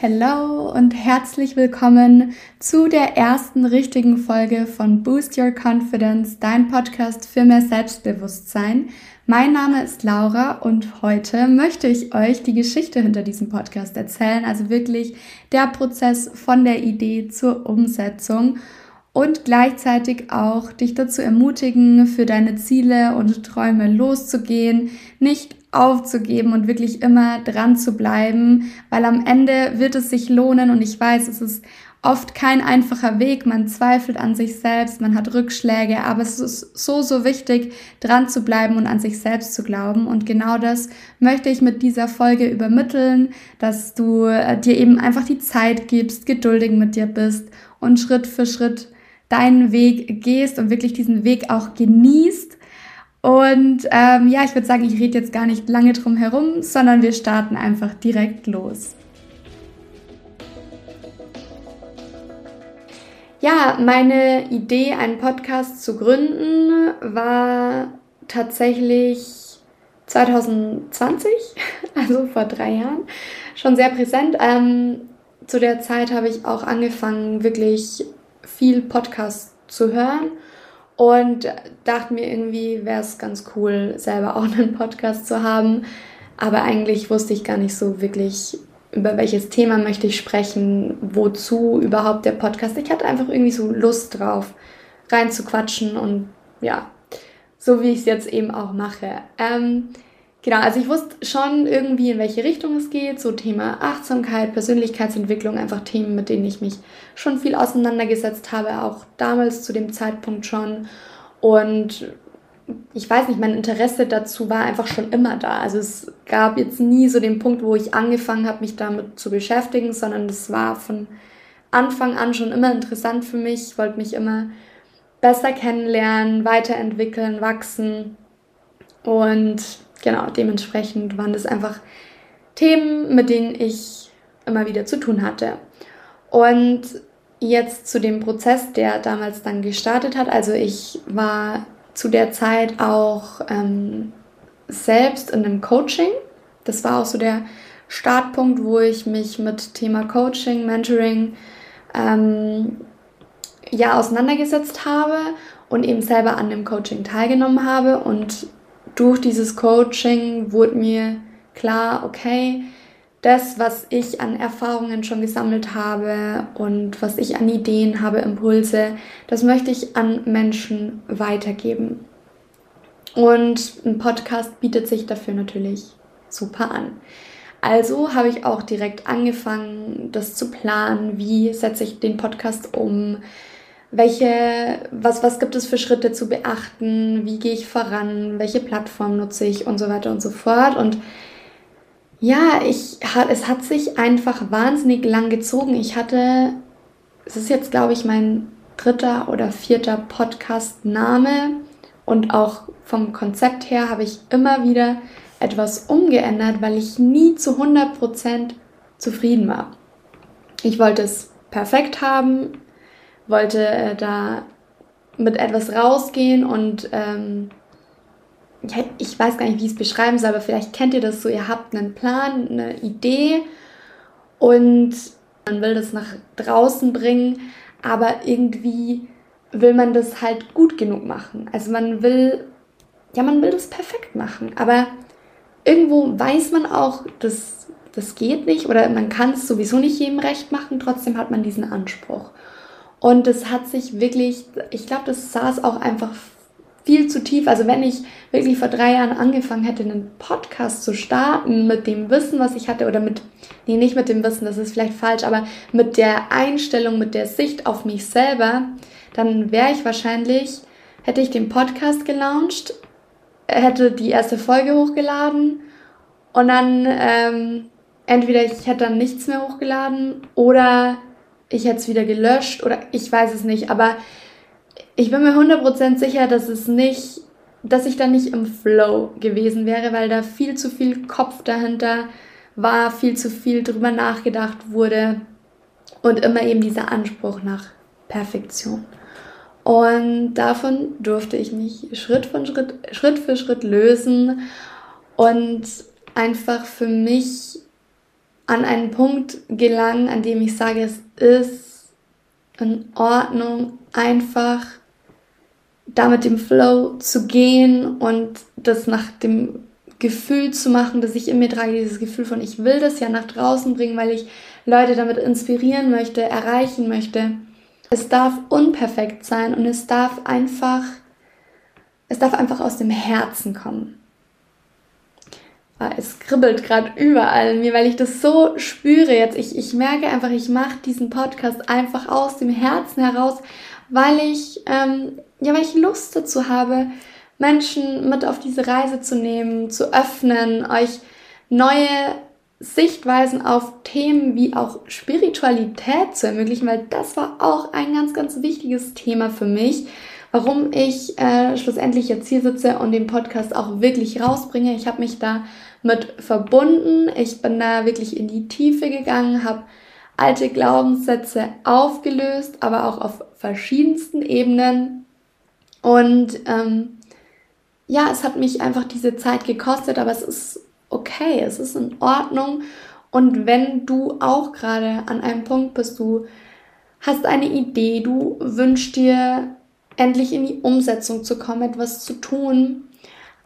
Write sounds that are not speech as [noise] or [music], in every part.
Hallo und herzlich willkommen zu der ersten richtigen Folge von Boost Your Confidence, dein Podcast für mehr Selbstbewusstsein. Mein Name ist Laura und heute möchte ich euch die Geschichte hinter diesem Podcast erzählen, also wirklich der Prozess von der Idee zur Umsetzung und gleichzeitig auch dich dazu ermutigen, für deine Ziele und Träume loszugehen, nicht aufzugeben und wirklich immer dran zu bleiben, weil am Ende wird es sich lohnen und ich weiß, es ist oft kein einfacher Weg, man zweifelt an sich selbst, man hat Rückschläge, aber es ist so, so wichtig, dran zu bleiben und an sich selbst zu glauben. Und genau das möchte ich mit dieser Folge übermitteln, dass du äh, dir eben einfach die Zeit gibst, geduldig mit dir bist und Schritt für Schritt deinen Weg gehst und wirklich diesen Weg auch genießt. Und ähm, ja, ich würde sagen, ich rede jetzt gar nicht lange drum herum, sondern wir starten einfach direkt los. Ja, meine Idee, einen Podcast zu gründen, war tatsächlich 2020, [laughs] also vor drei Jahren, schon sehr präsent. Ähm, zu der Zeit habe ich auch angefangen, wirklich viel Podcast zu hören und dachte mir irgendwie, wäre es ganz cool, selber auch [laughs] einen Podcast zu haben. Aber eigentlich wusste ich gar nicht so wirklich, über welches Thema möchte ich sprechen, wozu überhaupt der Podcast. Ich hatte einfach irgendwie so Lust drauf, rein zu quatschen und ja, so wie ich es jetzt eben auch mache. Ähm, genau, also ich wusste schon irgendwie, in welche Richtung es geht, so Thema Achtsamkeit, Persönlichkeitsentwicklung, einfach Themen, mit denen ich mich schon viel auseinandergesetzt habe, auch damals zu dem Zeitpunkt schon. Und ich weiß nicht, mein Interesse dazu war einfach schon immer da. Also es gab jetzt nie so den Punkt, wo ich angefangen habe, mich damit zu beschäftigen, sondern das war von Anfang an schon immer interessant für mich. Ich wollte mich immer besser kennenlernen, weiterentwickeln, wachsen. Und genau, dementsprechend waren das einfach Themen, mit denen ich immer wieder zu tun hatte. Und jetzt zu dem Prozess, der damals dann gestartet hat. Also ich war zu der Zeit auch ähm, selbst in einem Coaching. Das war auch so der Startpunkt, wo ich mich mit Thema Coaching, Mentoring ähm, ja auseinandergesetzt habe und eben selber an dem Coaching teilgenommen habe. Und durch dieses Coaching wurde mir klar, okay, das, was ich an Erfahrungen schon gesammelt habe und was ich an Ideen habe, Impulse, das möchte ich an Menschen weitergeben. Und ein Podcast bietet sich dafür natürlich super an. Also habe ich auch direkt angefangen, das zu planen. Wie setze ich den Podcast um? Welche, was, was gibt es für Schritte zu beachten? Wie gehe ich voran? Welche Plattform nutze ich? Und so weiter und so fort. Und ja, ich, es hat sich einfach wahnsinnig lang gezogen. Ich hatte, es ist jetzt, glaube ich, mein dritter oder vierter Podcast-Name und auch vom Konzept her habe ich immer wieder etwas umgeändert, weil ich nie zu 100% zufrieden war. Ich wollte es perfekt haben, wollte äh, da mit etwas rausgehen und ähm, ich weiß gar nicht, wie ich es beschreiben soll, aber vielleicht kennt ihr das so, ihr habt einen Plan, eine Idee und man will das nach draußen bringen, aber irgendwie will man das halt gut genug machen. Also man will, ja, man will das perfekt machen, aber irgendwo weiß man auch, dass das geht nicht oder man kann es sowieso nicht jedem recht machen, trotzdem hat man diesen Anspruch. Und das hat sich wirklich, ich glaube, das saß auch einfach viel zu tief. Also wenn ich wirklich vor drei Jahren angefangen hätte, einen Podcast zu starten mit dem Wissen, was ich hatte, oder mit, nee, nicht mit dem Wissen, das ist vielleicht falsch, aber mit der Einstellung, mit der Sicht auf mich selber, dann wäre ich wahrscheinlich, hätte ich den Podcast gelauncht, hätte die erste Folge hochgeladen und dann ähm, entweder ich hätte dann nichts mehr hochgeladen oder ich hätte es wieder gelöscht oder ich weiß es nicht, aber ich bin mir 100% sicher, dass es nicht, dass ich da nicht im Flow gewesen wäre, weil da viel zu viel Kopf dahinter war, viel zu viel drüber nachgedacht wurde und immer eben dieser Anspruch nach Perfektion. Und davon durfte ich mich Schritt für Schritt, Schritt für Schritt lösen und einfach für mich an einen Punkt gelangen, an dem ich sage, es ist in Ordnung, einfach da mit dem Flow zu gehen und das nach dem Gefühl zu machen, dass ich in mir trage, dieses Gefühl von, ich will das ja nach draußen bringen, weil ich Leute damit inspirieren möchte, erreichen möchte. Es darf unperfekt sein und es darf einfach, es darf einfach aus dem Herzen kommen. Ah, es kribbelt gerade überall in mir, weil ich das so spüre jetzt. Ich, ich merke einfach, ich mache diesen Podcast einfach aus dem Herzen heraus, weil ich, ähm, ja, weil ich Lust dazu habe, Menschen mit auf diese Reise zu nehmen, zu öffnen, euch neue Sichtweisen auf Themen wie auch Spiritualität zu ermöglichen, weil das war auch ein ganz, ganz wichtiges Thema für mich, warum ich äh, schlussendlich jetzt hier sitze und den Podcast auch wirklich rausbringe. Ich habe mich da mit verbunden, ich bin da wirklich in die Tiefe gegangen, habe alte Glaubenssätze aufgelöst, aber auch auf verschiedensten Ebenen. Und ähm, ja, es hat mich einfach diese Zeit gekostet, aber es ist okay, es ist in Ordnung. Und wenn du auch gerade an einem Punkt bist, du hast eine Idee, du wünschst dir endlich in die Umsetzung zu kommen, etwas zu tun,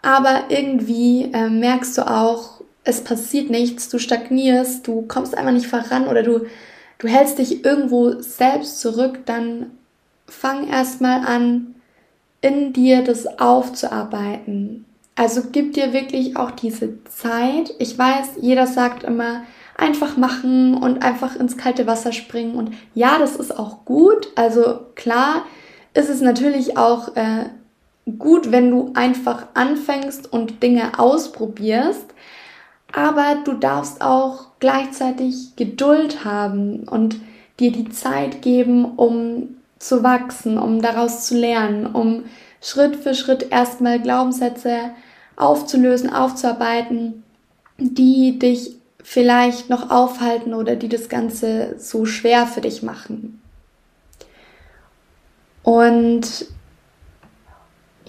aber irgendwie äh, merkst du auch, es passiert nichts, du stagnierst, du kommst einfach nicht voran oder du, du hältst dich irgendwo selbst zurück, dann fang erstmal an, in dir das aufzuarbeiten. Also gib dir wirklich auch diese Zeit. Ich weiß, jeder sagt immer, einfach machen und einfach ins kalte Wasser springen. Und ja, das ist auch gut. Also klar ist es natürlich auch äh, gut, wenn du einfach anfängst und Dinge ausprobierst. Aber du darfst auch gleichzeitig Geduld haben und dir die Zeit geben, um zu wachsen, um daraus zu lernen, um Schritt für Schritt erstmal Glaubenssätze aufzulösen, aufzuarbeiten, die dich vielleicht noch aufhalten oder die das Ganze so schwer für dich machen. Und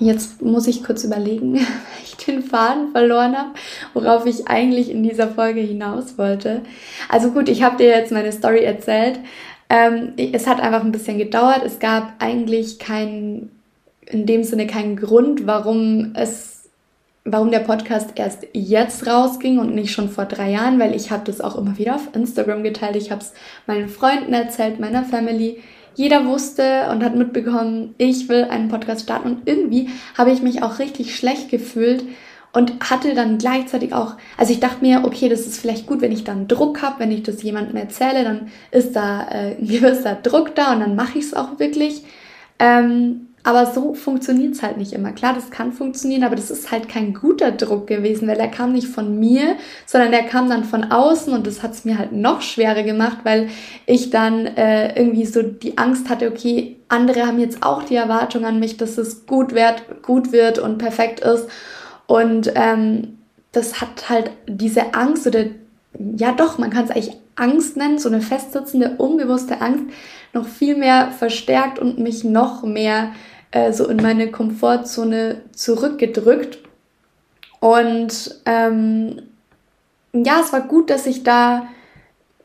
jetzt muss ich kurz überlegen, [laughs] weil ich den Faden verloren habe, worauf ich eigentlich in dieser Folge hinaus wollte. Also gut, ich habe dir jetzt meine Story erzählt. Ähm, es hat einfach ein bisschen gedauert. Es gab eigentlich keinen, in dem Sinne keinen Grund, warum es, warum der Podcast erst jetzt rausging und nicht schon vor drei Jahren, weil ich habe das auch immer wieder auf Instagram geteilt. Ich habe es meinen Freunden erzählt, meiner Family. Jeder wusste und hat mitbekommen, ich will einen Podcast starten und irgendwie habe ich mich auch richtig schlecht gefühlt, und hatte dann gleichzeitig auch, also ich dachte mir, okay, das ist vielleicht gut, wenn ich dann Druck habe, wenn ich das jemandem erzähle, dann ist da äh, [laughs] ein gewisser Druck da und dann mache ich es auch wirklich. Ähm, aber so funktioniert es halt nicht immer. Klar, das kann funktionieren, aber das ist halt kein guter Druck gewesen, weil der kam nicht von mir, sondern der kam dann von außen und das hat es mir halt noch schwerer gemacht, weil ich dann äh, irgendwie so die Angst hatte, okay, andere haben jetzt auch die Erwartung an mich, dass es gut wird, gut wird und perfekt ist. Und ähm, das hat halt diese Angst oder ja doch, man kann es eigentlich Angst nennen, so eine festsitzende, unbewusste Angst, noch viel mehr verstärkt und mich noch mehr äh, so in meine Komfortzone zurückgedrückt. Und ähm, ja, es war gut, dass ich da,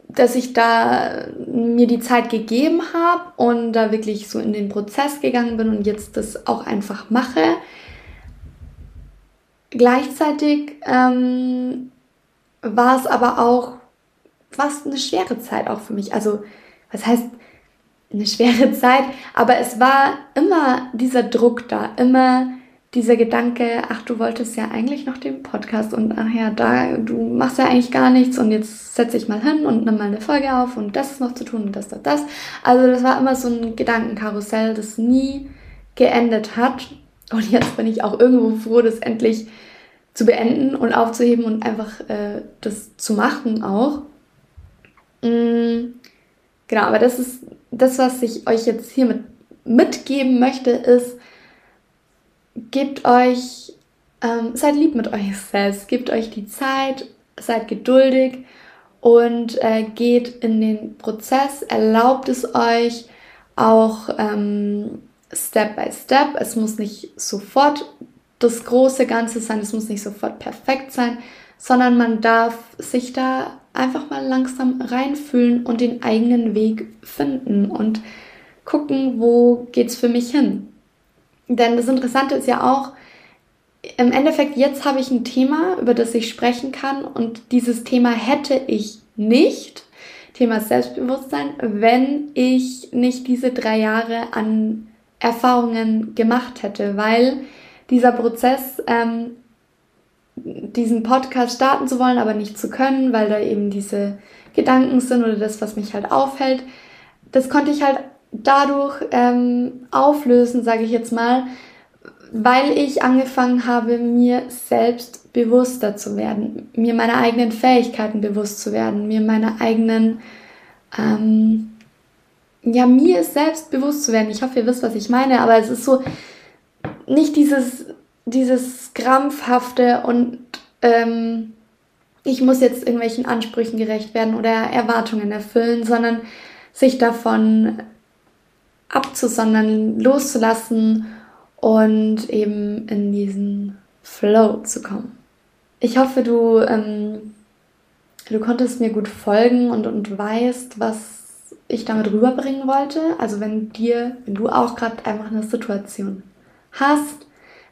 dass ich da mir die Zeit gegeben habe und da wirklich so in den Prozess gegangen bin und jetzt das auch einfach mache. Gleichzeitig ähm, war es aber auch fast eine schwere Zeit auch für mich. Also, was heißt eine schwere [laughs] Zeit? Aber es war immer dieser Druck da, immer dieser Gedanke, ach, du wolltest ja eigentlich noch den Podcast und ach ja, da, du machst ja eigentlich gar nichts und jetzt setze ich mal hin und nimm mal eine Folge auf und das ist noch zu tun und das, das, das. Also das war immer so ein Gedankenkarussell, das nie geendet hat. Und jetzt bin ich auch irgendwo froh, das endlich zu beenden und aufzuheben und einfach äh, das zu machen auch. Mhm. Genau, aber das ist das, was ich euch jetzt hier mit, mitgeben möchte, ist, gebt euch, ähm, seid lieb mit euch selbst, gebt euch die Zeit, seid geduldig und äh, geht in den Prozess, erlaubt es euch auch ähm, Step by Step. Es muss nicht sofort das große Ganze sein, es muss nicht sofort perfekt sein, sondern man darf sich da einfach mal langsam reinfühlen und den eigenen Weg finden und gucken, wo geht's für mich hin. Denn das Interessante ist ja auch, im Endeffekt, jetzt habe ich ein Thema, über das ich sprechen kann und dieses Thema hätte ich nicht, Thema Selbstbewusstsein, wenn ich nicht diese drei Jahre an Erfahrungen gemacht hätte, weil dieser Prozess, ähm, diesen Podcast starten zu wollen, aber nicht zu können, weil da eben diese Gedanken sind oder das, was mich halt aufhält, das konnte ich halt dadurch ähm, auflösen, sage ich jetzt mal, weil ich angefangen habe, mir selbst bewusster zu werden, mir meine eigenen Fähigkeiten bewusst zu werden, mir meine eigenen, ähm, ja, mir selbst bewusst zu werden. Ich hoffe, ihr wisst, was ich meine, aber es ist so nicht dieses, dieses krampfhafte und ähm, ich muss jetzt irgendwelchen Ansprüchen gerecht werden oder Erwartungen erfüllen, sondern sich davon abzusondern, loszulassen und eben in diesen Flow zu kommen. Ich hoffe, du, ähm, du konntest mir gut folgen und, und weißt, was ich damit rüberbringen wollte. Also wenn dir, wenn du auch gerade einfach eine Situation hast,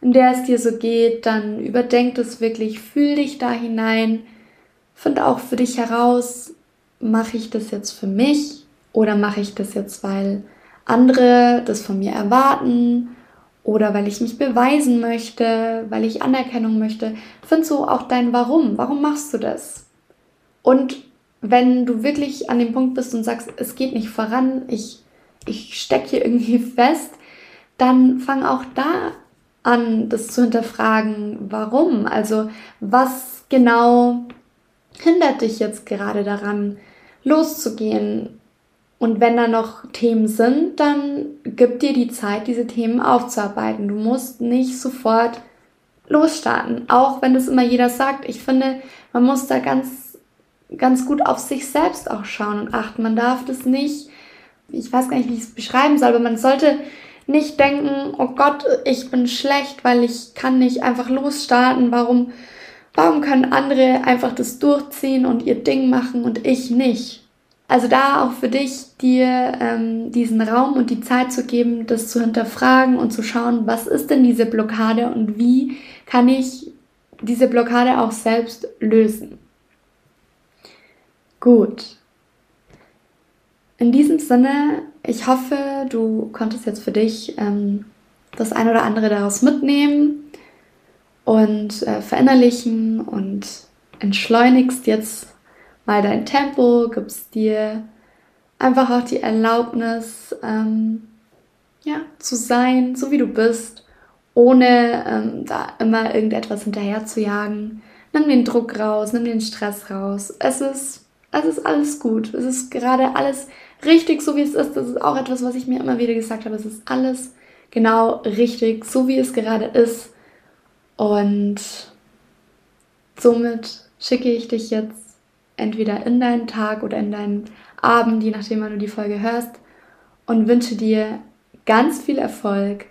in der es dir so geht, dann überdenk es wirklich, fühl dich da hinein, find auch für dich heraus, mache ich das jetzt für mich oder mache ich das jetzt, weil andere das von mir erwarten oder weil ich mich beweisen möchte, weil ich Anerkennung möchte. Find so auch dein Warum. Warum machst du das? Und wenn du wirklich an dem Punkt bist und sagst, es geht nicht voran, ich, ich stecke hier irgendwie [laughs] fest, dann fang auch da an, das zu hinterfragen, warum. Also was genau hindert dich jetzt gerade daran, loszugehen, und wenn da noch Themen sind, dann gib dir die Zeit, diese Themen aufzuarbeiten. Du musst nicht sofort losstarten, auch wenn das immer jeder sagt. Ich finde, man muss da ganz, ganz gut auf sich selbst auch schauen und achten. Man darf das nicht, ich weiß gar nicht, wie ich es beschreiben soll, aber man sollte nicht denken, oh Gott, ich bin schlecht, weil ich kann nicht einfach losstarten. Warum, warum können andere einfach das durchziehen und ihr Ding machen und ich nicht? Also da auch für dich, dir ähm, diesen Raum und die Zeit zu geben, das zu hinterfragen und zu schauen, was ist denn diese Blockade und wie kann ich diese Blockade auch selbst lösen. Gut. In diesem Sinne, ich hoffe, du konntest jetzt für dich ähm, das ein oder andere daraus mitnehmen und äh, verinnerlichen und entschleunigst jetzt mal dein Tempo, gibst dir einfach auch die Erlaubnis, ähm, ja, zu sein, so wie du bist, ohne ähm, da immer irgendetwas hinterher zu jagen. Nimm den Druck raus, nimm den Stress raus. Es ist, es ist alles gut. Es ist gerade alles richtig, so wie es ist. Das ist auch etwas, was ich mir immer wieder gesagt habe. Es ist alles genau richtig, so wie es gerade ist. Und somit schicke ich dich jetzt entweder in deinen Tag oder in deinen Abend, je nachdem, wann du die Folge hörst, und wünsche dir ganz viel Erfolg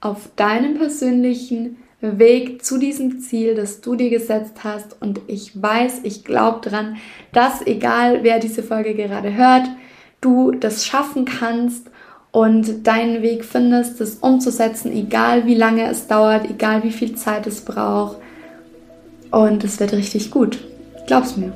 auf deinem persönlichen Weg zu diesem Ziel, das du dir gesetzt hast. Und ich weiß, ich glaube dran, dass egal wer diese Folge gerade hört, du das schaffen kannst und deinen Weg findest, das umzusetzen, egal wie lange es dauert, egal wie viel Zeit es braucht. Und es wird richtig gut. Glaub's mir.